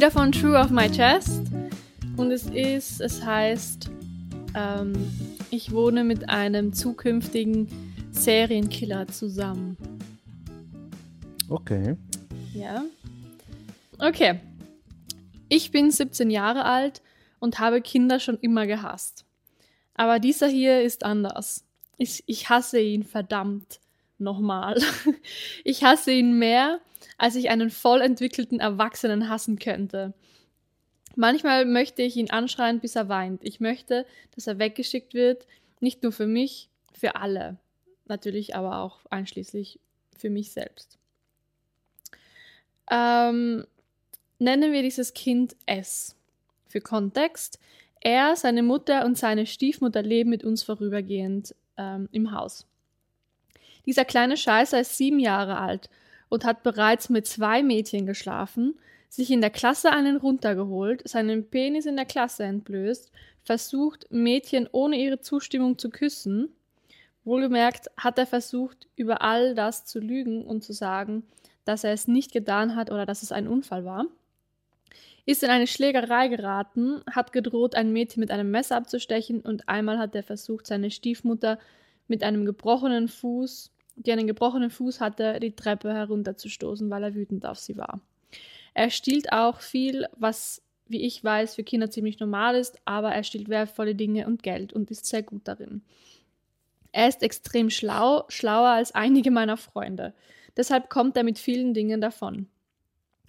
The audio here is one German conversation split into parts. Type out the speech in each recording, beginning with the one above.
wieder von True of My Chest. Und es ist, es heißt, ähm, ich wohne mit einem zukünftigen Serienkiller zusammen. Okay. Ja. Okay. Ich bin 17 Jahre alt und habe Kinder schon immer gehasst. Aber dieser hier ist anders. Ich, ich hasse ihn verdammt nochmal. Ich hasse ihn mehr, als ich einen voll entwickelten Erwachsenen hassen könnte. Manchmal möchte ich ihn anschreien, bis er weint. Ich möchte, dass er weggeschickt wird, nicht nur für mich, für alle. Natürlich aber auch einschließlich für mich selbst. Ähm, nennen wir dieses Kind S. Für Kontext. Er, seine Mutter und seine Stiefmutter leben mit uns vorübergehend ähm, im Haus. Dieser kleine Scheißer ist sieben Jahre alt und hat bereits mit zwei Mädchen geschlafen, sich in der Klasse einen runtergeholt, seinen Penis in der Klasse entblößt, versucht, Mädchen ohne ihre Zustimmung zu küssen. Wohlgemerkt hat er versucht, über all das zu lügen und zu sagen, dass er es nicht getan hat oder dass es ein Unfall war. Ist in eine Schlägerei geraten, hat gedroht, ein Mädchen mit einem Messer abzustechen und einmal hat er versucht, seine Stiefmutter mit einem gebrochenen Fuß, die einen gebrochenen Fuß hatte, die Treppe herunterzustoßen, weil er wütend auf sie war. Er stiehlt auch viel, was, wie ich weiß, für Kinder ziemlich normal ist, aber er stiehlt wertvolle Dinge und Geld und ist sehr gut darin. Er ist extrem schlau, schlauer als einige meiner Freunde. Deshalb kommt er mit vielen Dingen davon.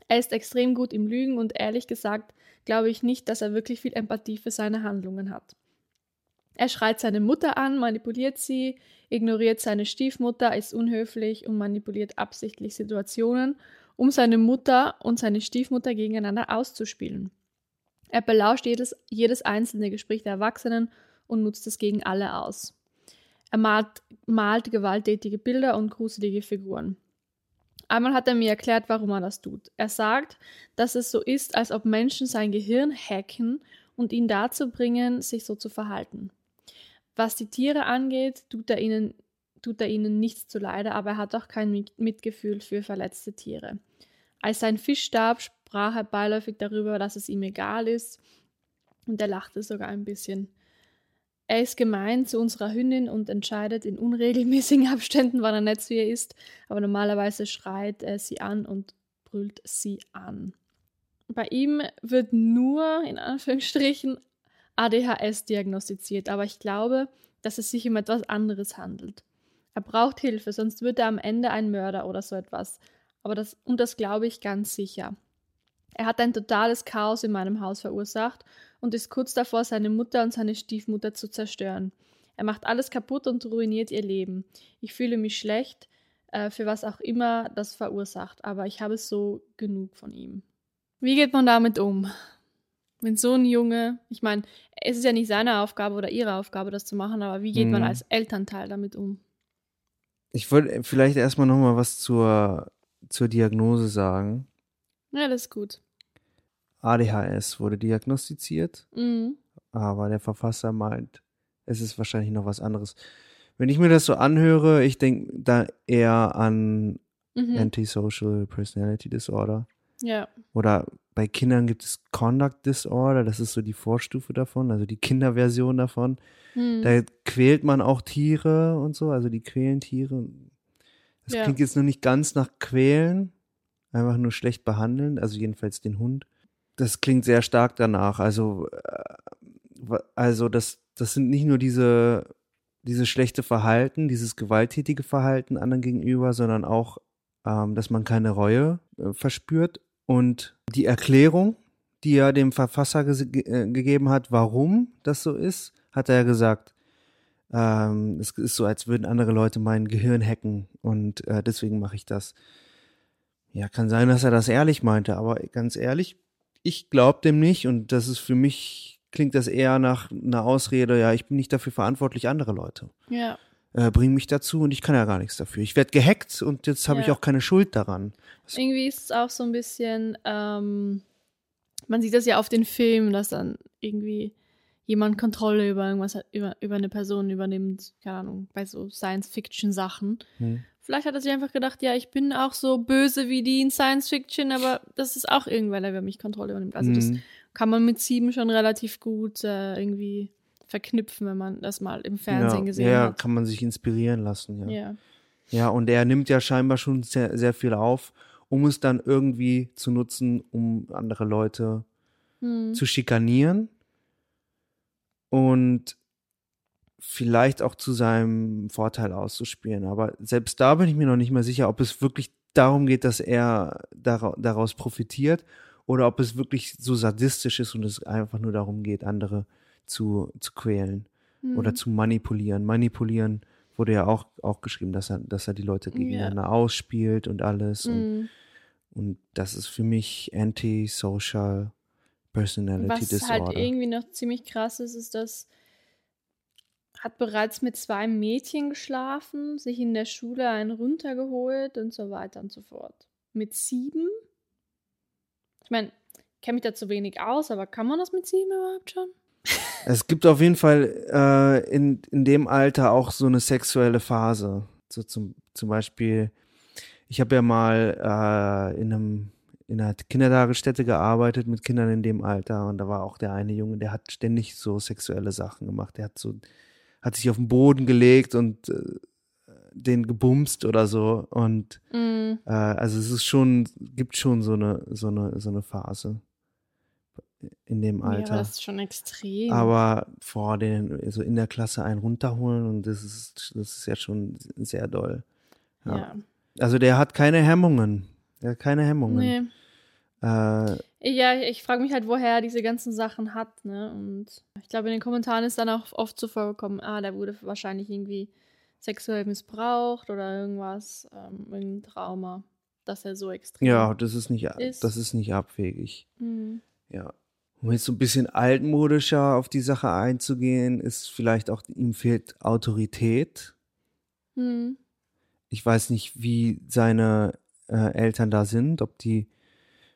Er ist extrem gut im Lügen und ehrlich gesagt glaube ich nicht, dass er wirklich viel Empathie für seine Handlungen hat. Er schreit seine Mutter an, manipuliert sie, ignoriert seine Stiefmutter, ist unhöflich und manipuliert absichtlich Situationen, um seine Mutter und seine Stiefmutter gegeneinander auszuspielen. Er belauscht jedes, jedes einzelne Gespräch der Erwachsenen und nutzt es gegen alle aus. Er malt, malt gewalttätige Bilder und gruselige Figuren. Einmal hat er mir erklärt, warum er das tut. Er sagt, dass es so ist, als ob Menschen sein Gehirn hacken und ihn dazu bringen, sich so zu verhalten. Was die Tiere angeht, tut er ihnen, tut er ihnen nichts zuleide, aber er hat auch kein Mitgefühl für verletzte Tiere. Als sein Fisch starb, sprach er beiläufig darüber, dass es ihm egal ist, und er lachte sogar ein bisschen. Er ist gemein zu unserer Hündin und entscheidet in unregelmäßigen Abständen, wann er nett zu ihr ist, aber normalerweise schreit er sie an und brüllt sie an. Bei ihm wird nur, in Anführungsstrichen, ADHS diagnostiziert, aber ich glaube, dass es sich um etwas anderes handelt. Er braucht Hilfe, sonst wird er am Ende ein Mörder oder so etwas. Aber das, und das glaube ich ganz sicher. Er hat ein totales Chaos in meinem Haus verursacht und ist kurz davor, seine Mutter und seine Stiefmutter zu zerstören. Er macht alles kaputt und ruiniert ihr Leben. Ich fühle mich schlecht, äh, für was auch immer das verursacht, aber ich habe so genug von ihm. Wie geht man damit um? Wenn so ein Junge, ich meine, es ist ja nicht seine Aufgabe oder ihre Aufgabe, das zu machen, aber wie geht mhm. man als Elternteil damit um? Ich wollte vielleicht erstmal nochmal was zur, zur Diagnose sagen. Ja, das ist gut. ADHS wurde diagnostiziert, mhm. aber der Verfasser meint, es ist wahrscheinlich noch was anderes. Wenn ich mir das so anhöre, ich denke da eher an mhm. Antisocial Personality Disorder. Ja. Oder bei Kindern gibt es Conduct Disorder, das ist so die Vorstufe davon, also die Kinderversion davon. Mhm. Da quält man auch Tiere und so, also die quälen Tiere. Das ja. klingt jetzt noch nicht ganz nach quälen, einfach nur schlecht behandeln, also jedenfalls den Hund. Das klingt sehr stark danach. Also, äh, also das, das sind nicht nur diese, diese schlechte Verhalten, dieses gewalttätige Verhalten anderen gegenüber, sondern auch, ähm, dass man keine Reue äh, verspürt. Und die Erklärung, die er dem Verfasser ge äh, gegeben hat, warum das so ist, hat er gesagt, ähm, es ist so, als würden andere Leute mein Gehirn hacken und äh, deswegen mache ich das. Ja, kann sein, dass er das ehrlich meinte, aber ganz ehrlich, ich glaube dem nicht und das ist für mich, klingt das eher nach einer Ausrede, ja, ich bin nicht dafür verantwortlich, andere Leute. Ja. Äh, bringen mich dazu und ich kann ja gar nichts dafür. Ich werde gehackt und jetzt habe ja. ich auch keine Schuld daran. Was Irgendwie ist es auch so ein bisschen, ähm, man sieht das ja auf den Filmen, dass dann irgendwie jemand Kontrolle über irgendwas, über, über eine Person übernimmt, keine Ahnung, bei so Science-Fiction-Sachen, hm. Vielleicht hat er sich einfach gedacht, ja, ich bin auch so böse wie die in Science Fiction, aber das ist auch irgendwann, der über mich Kontrolle übernimmt. Also das Mhm. kann man mit sieben schon relativ gut äh, irgendwie verknüpfen, wenn man das mal im Fernsehen ja, gesehen ja, hat. kann man sich inspirieren lassen, ja. Ja. Ja, und er nimmt ja scheinbar schon sehr, sehr viel auf, um es dann irgendwie zu nutzen, um andere Leute Hm. zu schikanieren und vielleicht auch zu seinem Vorteil auszuspielen. Aber selbst da bin ich mir noch nicht mal sicher, ob es wirklich darum geht, dass er dara- daraus profitiert oder ob es wirklich so sadistisch ist und es einfach nur darum geht, andere zu, zu quälen Hm. oder zu manipulieren. Manipulieren wurde ja auch, auch geschrieben, dass er, dass er die Leute Ja. gegeneinander ausspielt und alles. Und, Hm. und das ist für mich Anti-Social Personality Was Disorder. halt irgendwie noch ziemlich krass ist, ist, dass hat bereits mit zwei Mädchen geschlafen, sich in der Schule einen runtergeholt und so weiter und so fort. Mit sieben? Ich meine, ich kenne mich da zu wenig aus, aber kann man das mit sieben überhaupt schon? Es gibt auf jeden Fall äh, in, in dem Alter auch so eine sexuelle Phase. So zum, zum Beispiel, ich habe ja mal äh, in einem in einer Kindertagesstätte gearbeitet mit Kindern in dem Alter und da war auch der eine Junge, der hat ständig so sexuelle Sachen gemacht. Der hat so, hat sich auf den Boden gelegt und äh, den gebumst oder so. Und Mm, äh, also es ist schon, gibt schon so eine, so eine, so eine Phase in dem ja, Alter. das ist schon extrem. Aber vor den, so in der Klasse einen runterholen und das ist, das ist ja schon sehr doll. Ja. ja. Also der hat keine Hemmungen. Der hat keine Hemmungen. Nee. Äh, Ja, ich frage mich halt, woher er diese ganzen Sachen hat, ne? Und ich glaube, in den Kommentaren ist dann auch oft so vorgekommen, ah, der wurde wahrscheinlich irgendwie sexuell missbraucht oder irgendwas, ähm, irgendein Trauma, dass er so extrem ja, das ist nicht, Ist- das ist nicht abwegig. Mhm. Ja. Um jetzt so ein bisschen altmodischer auf die Sache einzugehen, ist vielleicht auch, ihm fehlt Autorität. Mhm. Ich weiß nicht, wie seine äh, Eltern da sind, ob die,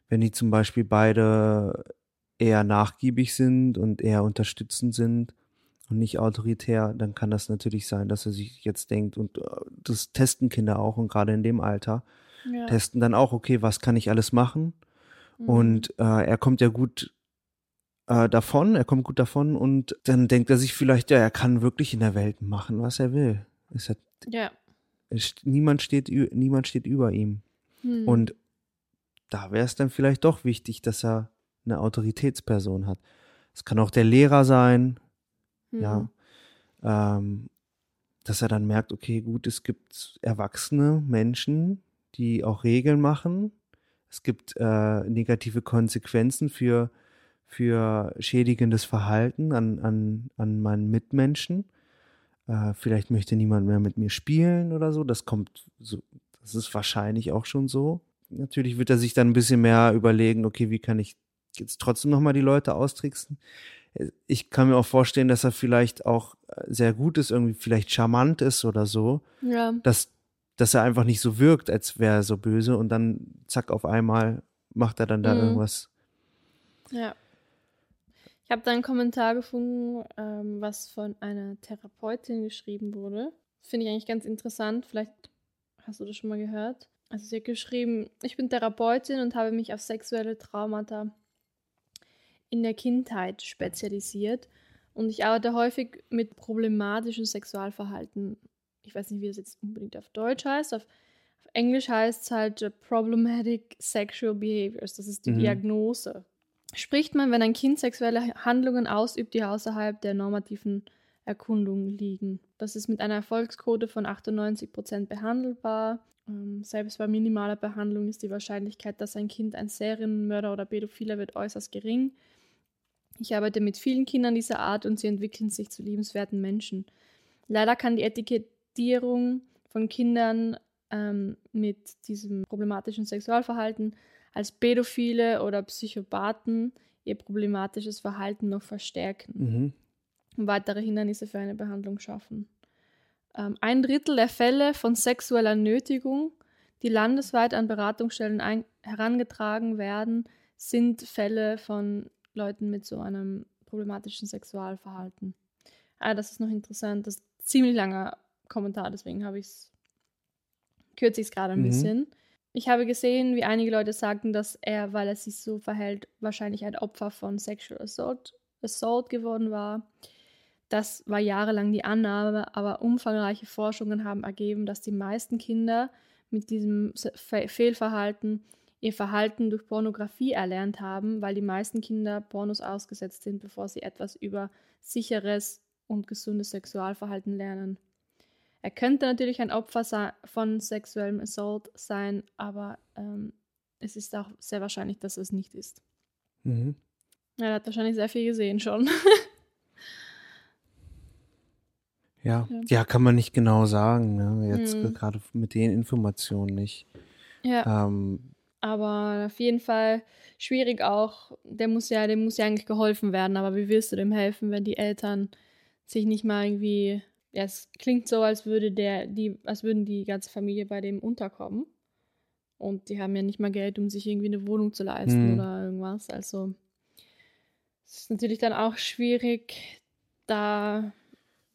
wenn die zum Beispiel beide eher nachgiebig sind und eher unterstützend sind und nicht autoritär, dann kann das natürlich sein, dass er sich jetzt denkt, und äh, das testen Kinder auch und gerade in dem Alter, Ja. testen dann auch, okay, was kann ich alles machen? Mhm. Und äh, er kommt ja gut äh, davon, er kommt gut davon und dann denkt er sich vielleicht, ja, er kann wirklich in der Welt machen, was er will. Es hat, ja. es, niemand, steht, niemand steht über ihm. Mhm. Und da wäre es dann vielleicht doch wichtig, dass er eine Autoritätsperson hat. Es kann auch der Lehrer sein, Mhm. ja. Ähm, dass er dann merkt, okay, gut, es gibt erwachsene Menschen, die auch Regeln machen. Es gibt äh, negative Konsequenzen für, für schädigendes Verhalten an, an, an meinen Mitmenschen. Äh, vielleicht möchte niemand mehr mit mir spielen oder so. Das kommt so, das ist wahrscheinlich auch schon so. Natürlich wird er sich dann ein bisschen mehr überlegen, okay, wie kann ich jetzt trotzdem nochmal die Leute austricksen? Ich kann mir auch vorstellen, dass er vielleicht auch sehr gut ist, irgendwie vielleicht charmant ist oder so, Ja. dass, dass er einfach nicht so wirkt, als wäre er so böse und dann zack, auf einmal macht er dann da Mhm. irgendwas. Ja. Ich habe da einen Kommentar gefunden, ähm, was von einer Therapeutin geschrieben wurde. Finde ich eigentlich ganz interessant. Vielleicht hast du das schon mal gehört. Also sie hat geschrieben, ich bin Therapeutin und habe mich auf sexuelle Traumata in der Kindheit spezialisiert und ich arbeite häufig mit problematischem Sexualverhalten. Ich weiß nicht, wie das jetzt unbedingt auf Deutsch heißt. Auf, auf Englisch heißt es halt äh, Problematic Sexual Behaviors. Das ist die Mhm. Diagnose. Spricht man, wenn ein Kind sexuelle Handlungen ausübt, die außerhalb der normativen Erkundung liegen. Das ist mit einer Erfolgsquote von 98% behandelbar. Ähm, selbst bei minimaler Behandlung ist die Wahrscheinlichkeit, dass ein Kind ein Serienmörder oder Pädophiler wird, äußerst gering. Ich arbeite mit vielen Kindern dieser Art und sie entwickeln sich zu liebenswerten Menschen. Leider kann die Etikettierung von Kindern ähm, mit diesem problematischen Sexualverhalten als Pädophile oder Psychopathen ihr problematisches Verhalten noch verstärken Mhm. und weitere Hindernisse für eine Behandlung schaffen. Ähm, ein Drittel der Fälle von sexueller Nötigung, die landesweit an Beratungsstellen herangetragen werden, sind Fälle von Leuten mit so einem problematischen Sexualverhalten. Ah, das ist noch interessant. Das ist ein ziemlich langer Kommentar, deswegen habe ich es kürze ich es gerade ein Mhm. bisschen. Ich habe gesehen, wie einige Leute sagten, dass er, weil er sich so verhält, wahrscheinlich ein Opfer von Sexual Assault, Assault geworden war. Das war jahrelang die Annahme, aber umfangreiche Forschungen haben ergeben, dass die meisten Kinder mit diesem Se- Fe Fehlverhalten ihr Verhalten durch Pornografie erlernt haben, weil die meisten Kinder Pornos ausgesetzt sind, bevor sie etwas über sicheres und gesundes Sexualverhalten lernen. Er könnte natürlich ein Opfer von sexuellem Assault sein, aber ähm, es ist auch sehr wahrscheinlich, dass es nicht ist. Mhm. Er hat wahrscheinlich sehr viel gesehen schon. Ja. Ja. ja, kann man nicht genau sagen. Ne? Jetzt Mhm. gerade mit den Informationen nicht. ja. Ähm, Aber auf jeden Fall schwierig auch. Der muss ja, dem muss ja eigentlich geholfen werden, aber wie willst du dem helfen, wenn die Eltern sich nicht mal irgendwie. Ja, es klingt so, als würde der, die, als würden die ganze Familie bei dem unterkommen. Und die haben ja nicht mal Geld, um sich irgendwie eine Wohnung zu leisten Mhm. oder irgendwas. Also es ist natürlich dann auch schwierig, da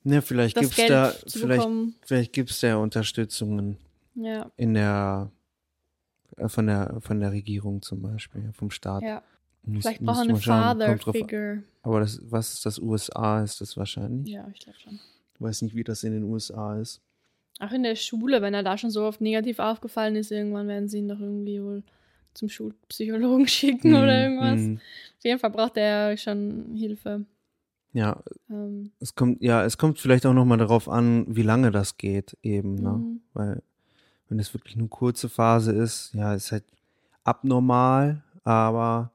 ne, vielleicht gibt's Geld da, vielleicht, bekommen. vielleicht gibt's da Unterstützungen Ja, in der äh, von der von der Regierung zum Beispiel, vom Staat. ja. Muss- Vielleicht er eine. Father-Figure. Aber das, was ist das USA? Ist das wahrscheinlich? Ja, ich glaube schon. Weiß nicht, wie das in den USA ist. Auch in der Schule, wenn er da schon so oft negativ aufgefallen ist, irgendwann werden sie ihn doch irgendwie wohl zum Schulpsychologen schicken oder Mhm, irgendwas. mhm. Auf jeden Fall braucht er schon Hilfe. Ja, Ähm, es kommt, ja, es kommt vielleicht auch nochmal darauf an, wie lange das geht eben, ne? mhm. Weil, wenn es wirklich eine kurze Phase ist, ja, ist halt abnormal, aber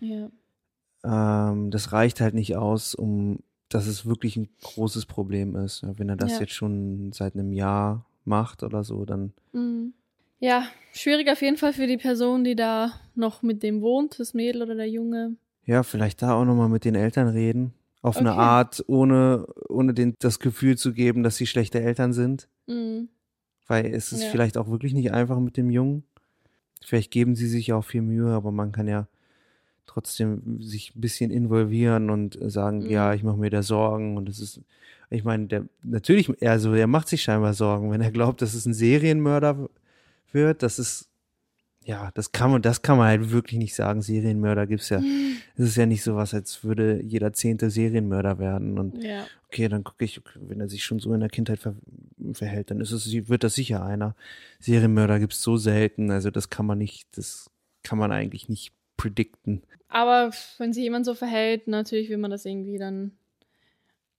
ja. ähm, das reicht halt nicht aus, um dass es wirklich ein großes Problem ist. Wenn er das Ja. jetzt schon seit einem Jahr macht oder so, dann Mhm. Ja, schwierig auf jeden Fall für die Person, die da noch mit dem wohnt, das Mädel oder der Junge. ja, vielleicht da auch nochmal mit den Eltern reden. Auf eine Okay. Art, ohne, ohne den, das Gefühl zu geben, dass sie schlechte Eltern sind. Mhm. Weil es ist Ja. vielleicht auch wirklich nicht einfach mit dem Jungen. Vielleicht geben sie sich auch viel Mühe, aber man kann ja trotzdem sich ein bisschen involvieren und sagen, Mhm. ja, ich mache mir da Sorgen und es ist, ich meine, der natürlich, also er macht sich scheinbar Sorgen, wenn er glaubt, dass es ein Serienmörder wird, das ist, ja, das kann man, das kann man halt wirklich nicht sagen. Serienmörder gibt's ja, es ist ja nicht sowas, als würde jeder zehnte Serienmörder werden und Ja. okay, dann gucke ich, wenn er sich schon so in der Kindheit ver verhält, dann ist es, wird das sicher einer. Serienmörder gibt's so selten, also das kann man nicht, das kann man eigentlich nicht predikten. Aber wenn sich jemand so verhält, natürlich will man das irgendwie dann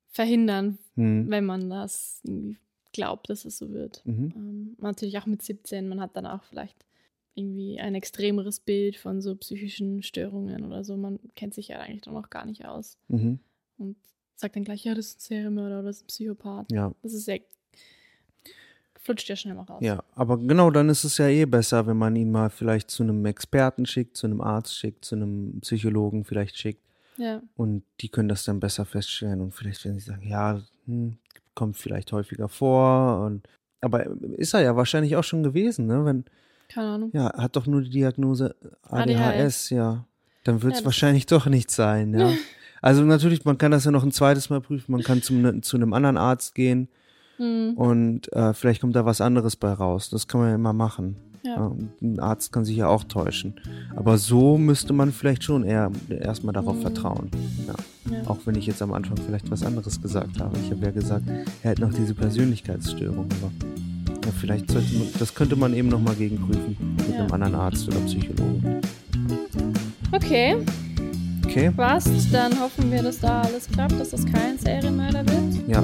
verhindern, Hm. wenn man das irgendwie glaubt, dass es so wird. Mhm. Ähm, natürlich auch mit 17, man hat dann auch vielleicht irgendwie ein extremeres Bild von so psychischen Störungen oder so. Man kennt sich ja eigentlich dann noch gar nicht aus Mhm. und sagt dann gleich, ja, das ist ein Serienmörder oder das ist ein Psychopath. Ja, Das ist ja, flutscht ja schnell mal raus. ja, aber genau, dann ist es ja eh besser, wenn man ihn mal vielleicht zu einem Experten schickt, zu einem Arzt schickt, zu einem Psychologen vielleicht schickt Ja, und die können das dann besser feststellen und vielleicht werden sie sagen, ja, hm, kommt vielleicht häufiger vor und aber ist er ja wahrscheinlich auch schon gewesen, ne? Wenn, keine Ahnung. Ja, hat doch nur die Diagnose ADHS, ADHS. ja. Dann wird es Ja, wahrscheinlich doch nicht sein, ja. also natürlich, man kann das ja noch ein zweites Mal prüfen, man kann zum, zu einem anderen Arzt gehen Hm, und äh, vielleicht kommt da was anderes bei raus. Das kann man ja immer machen. ja. Ein Arzt kann sich ja auch täuschen. Aber so müsste man vielleicht schon eher erstmal darauf Mhm. vertrauen. Ja. ja. Auch wenn ich jetzt am Anfang vielleicht was anderes gesagt habe. Ich habe ja gesagt, er hat noch diese Persönlichkeitsstörung. Aber ja, vielleicht sollte man, das könnte man eben nochmal gegenprüfen mit einem anderen Arzt oder Psychologen. Okay, Okay? passt. Dann hoffen wir, dass da alles klappt, dass das kein Serienmörder wird. Ja.